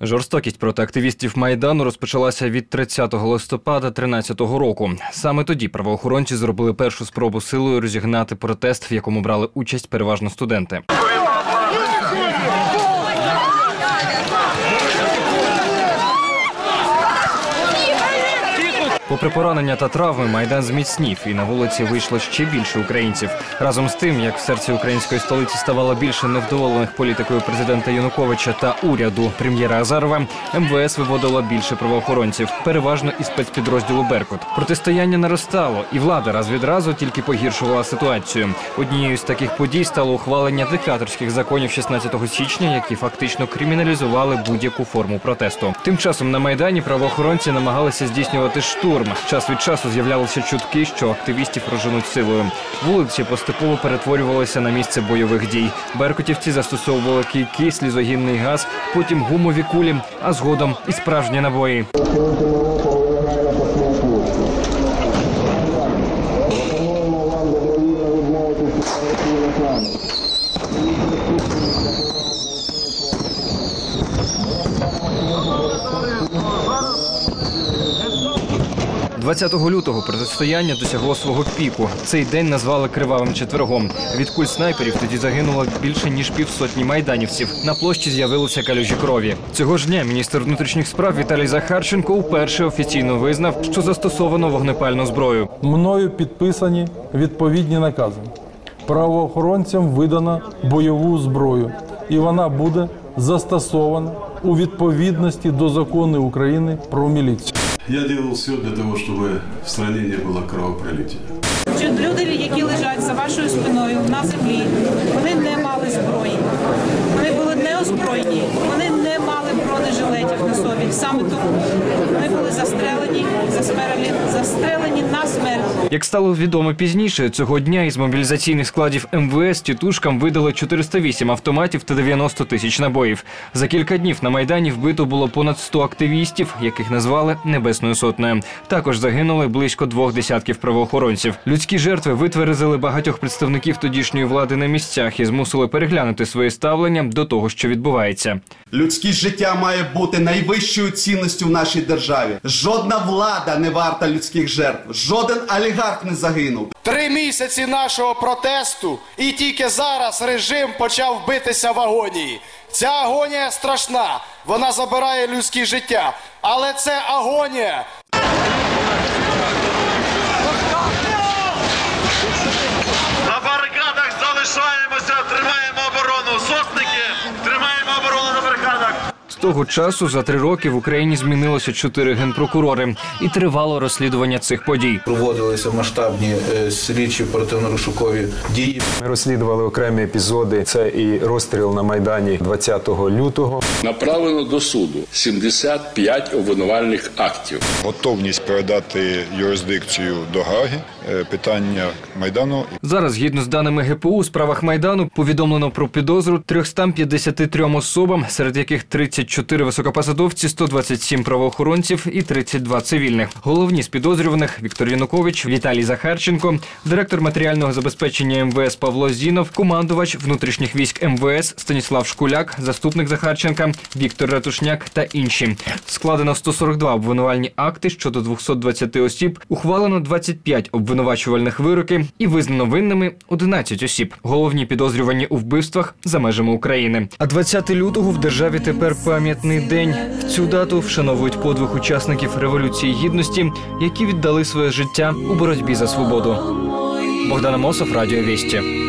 Жорстокість проти активістів майдану розпочалася від 30 листопада 2013 року. Саме тоді правоохоронці зробили першу спробу силою розігнати протест, в якому брали участь переважно студенти. Попри поранення та травми, майдан зміцнів, і на вулиці вийшло ще більше українців. Разом з тим, як в серці української столиці ставало більше невдоволених політикою президента Януковича та уряду прем'єра Азарова, МВС виводило більше правоохоронців, переважно із спецпідрозділу Беркут. Протистояння наростало, і влада раз від разу тільки погіршувала ситуацію. Однією з таких подій стало ухвалення диктаторських законів 16 січня, які фактично криміналізували будь-яку форму протесту. Тим часом на майдані правоохоронці намагалися здійснювати штурм. Час від часу з'являлися чутки, що активістів розженуть силою. Вулиці поступово перетворювалися на місце бойових дій. Беркутівці застосовували кійки, слізогінний газ, потім гумові кулі, а згодом і справжні набої. Плану. 20 лютого протистояння досягло свого піку. Цей день назвали кривавим четвергом. Від куль снайперів тоді загинуло більше ніж півсотні майданівців. На площі з'явилися калюжі крові. Цього ж дня міністр внутрішніх справ Віталій Захарченко вперше офіційно визнав, що застосовано вогнепальну зброю. Мною підписані відповідні накази. Правоохоронцям видано бойову зброю, і вона буде застосована у відповідності до закону України про міліцію. Я делал все для того, чтобы в стране не было кровопролития. Люди, які лежать за вашою спиною на землі, вони не мали зброї. Вони були неозброєні, вони не мали бронежилетів на собі. Саме тому вони були застрелені, засмерлі, застрелені на смерть. Як стало відомо пізніше, цього дня із мобілізаційних складів МВС тітушкам видали 408 автоматів та 90 тисяч набоїв. За кілька днів на майдані вбито було понад 100 активістів, яких назвали Небесною сотнею. Також загинули близько двох десятків правоохоронців. Людські жертви витверезили багатьох представників тодішньої влади на місцях і змусили переглянути своє ставлення до того, що відбувається. Людське життя має бути найвищою цінністю в нашій державі. Жодна влада не варта людських жертв. Жоден олігарх не загинув. Три місяці нашого протесту, і тільки зараз режим почав битися в агонії. Ця агонія страшна, вона забирає людське життя, але це агонія. Того часу за три роки в Україні змінилося чотири генпрокурори, і тривало розслідування цих подій. Проводилися масштабні е, слідчі оперативно-розшукові дії. Ми розслідували окремі епізоди. Це і розстріл на майдані 20 лютого. Направлено до суду 75 обвинувальних актів. Готовність передати юрисдикцію до Гаги, е, питання майдану Зараз, згідно з даними ГПУ, у справах майдану повідомлено про підозру 353 особам, серед яких 34 високопосадовці, 127 правоохоронців і 32 цивільних. Головні з підозрюваних Віктор Янукович, Віталій Захарченко, директор матеріального забезпечення МВС Павло Зінов, командувач внутрішніх військ МВС Станіслав Шкуляк, заступник Захарченка, Віктор Ратушняк та інші. Складено 142 обвинувальні акти щодо 220 осіб, ухвалено 25 обвинувачувальних вироки і визнано винними 11 осіб. Головні підозрювані у вбивствах за межами України. А 20 лютого в державі тепер пам'ятний день. В цю дату вшановують подвиг учасників революції гідності, які віддали своє життя у боротьбі за свободу. Богдан Мосов, Радіо Вісті.